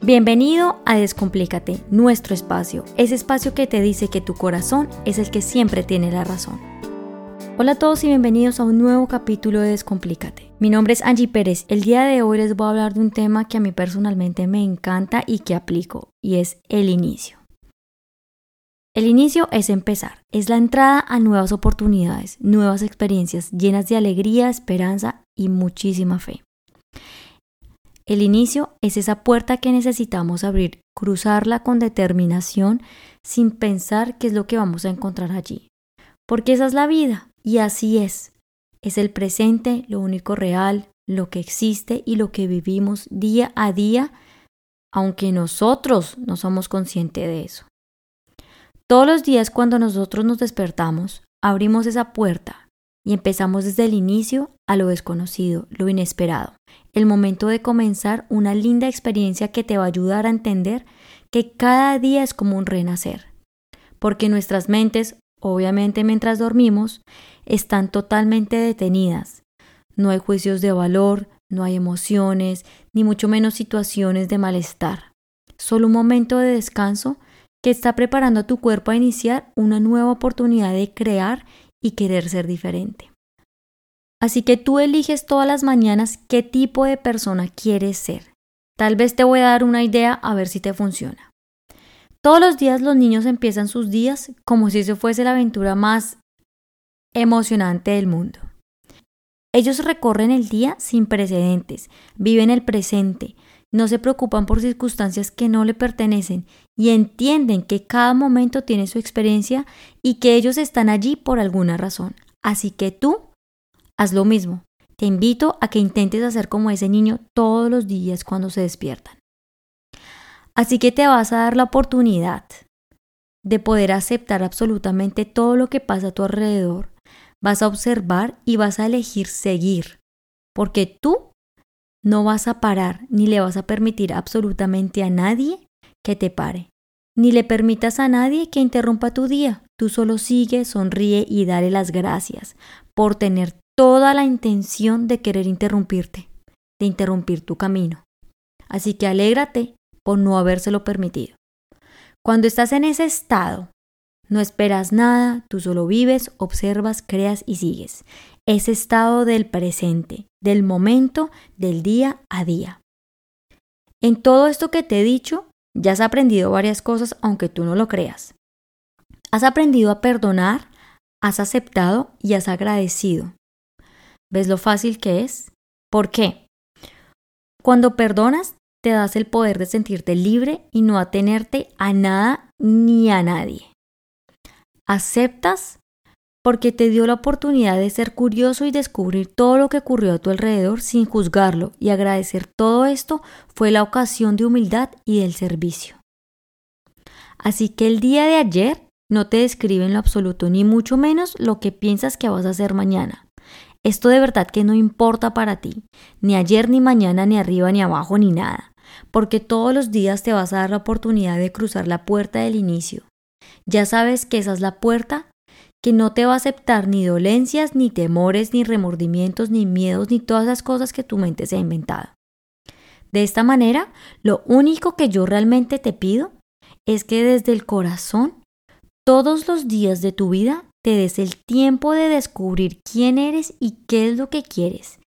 Bienvenido a Descomplícate, nuestro espacio, ese espacio que te dice que tu corazón es el que siempre tiene la razón. Hola a todos y bienvenidos a un nuevo capítulo de Descomplícate. Mi nombre es Angie Pérez. El día de hoy les voy a hablar de un tema que a mí personalmente me encanta y que aplico, y es el inicio. El inicio es empezar, es la entrada a nuevas oportunidades, nuevas experiencias llenas de alegría, esperanza y muchísima fe. El inicio es esa puerta que necesitamos abrir, cruzarla con determinación sin pensar qué es lo que vamos a encontrar allí. Porque esa es la vida y así es. Es el presente, lo único real, lo que existe y lo que vivimos día a día, aunque nosotros no somos conscientes de eso. Todos los días cuando nosotros nos despertamos, abrimos esa puerta y empezamos desde el inicio a lo desconocido, lo inesperado, el momento de comenzar una linda experiencia que te va a ayudar a entender que cada día es como un renacer, porque nuestras mentes, obviamente mientras dormimos, están totalmente detenidas. No hay juicios de valor, no hay emociones, ni mucho menos situaciones de malestar. Solo un momento de descanso que está preparando a tu cuerpo a iniciar una nueva oportunidad de crear y querer ser diferente. Así que tú eliges todas las mañanas qué tipo de persona quieres ser. Tal vez te voy a dar una idea a ver si te funciona. Todos los días los niños empiezan sus días como si eso fuese la aventura más emocionante del mundo. Ellos recorren el día sin precedentes, viven el presente, no se preocupan por circunstancias que no le pertenecen y entienden que cada momento tiene su experiencia y que ellos están allí por alguna razón. Así que tú haz lo mismo. Te invito a que intentes hacer como ese niño todos los días cuando se despiertan. Así que te vas a dar la oportunidad de poder aceptar absolutamente todo lo que pasa a tu alrededor. Vas a observar y vas a elegir seguir, porque tú no vas a parar ni le vas a permitir absolutamente a nadie que te pare. Ni le permitas a nadie que interrumpa tu día. Tú solo sigue, sonríe y dale las gracias por tener toda la intención de querer interrumpirte, de interrumpir tu camino. Así que alégrate por no habérselo permitido. Cuando estás en ese estado, no esperas nada, tú solo vives, observas, creas y sigues. Ese estado del presente, del momento, del día a día. En todo esto que te he dicho, ya has aprendido varias cosas aunque tú no lo creas. Has aprendido a perdonar, has aceptado y has agradecido. ¿Ves lo fácil que es? ¿Por qué? Cuando perdonas, te das el poder de sentirte libre y no atenerte a nada ni a nadie. Aceptas porque te dio la oportunidad de ser curioso y descubrir todo lo que ocurrió a tu alrededor sin juzgarlo y agradecer todo esto fue la ocasión de humildad y del servicio. Así que el día de ayer no te describe en lo absoluto ni mucho menos lo que piensas que vas a hacer mañana. Esto de verdad que no importa para ti, ni ayer ni mañana, ni arriba ni abajo, ni nada, porque todos los días te vas a dar la oportunidad de cruzar la puerta del inicio. Ya sabes que esa es la puerta que no te va a aceptar ni dolencias, ni temores, ni remordimientos, ni miedos, ni todas las cosas que tu mente se ha inventado. De esta manera, lo único que yo realmente te pido es que desde el corazón, todos los días de tu vida, te des el tiempo de descubrir quién eres y qué es lo que quieres,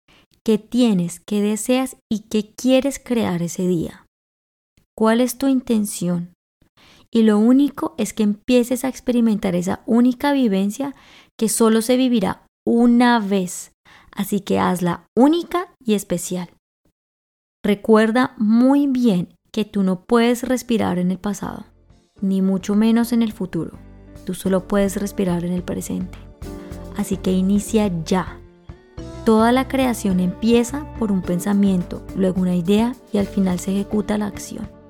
qué tienes, qué deseas y qué quieres crear ese día. ¿Cuál es tu intención? Y lo único es que empieces a experimentar esa única vivencia que solo se vivirá una vez, así que hazla única y especial. Recuerda muy bien que tú no puedes respirar en el pasado, ni mucho menos en el futuro. Tú solo puedes respirar en el presente. Así que inicia ya. Toda la creación empieza por un pensamiento, luego una idea y al final se ejecuta la acción.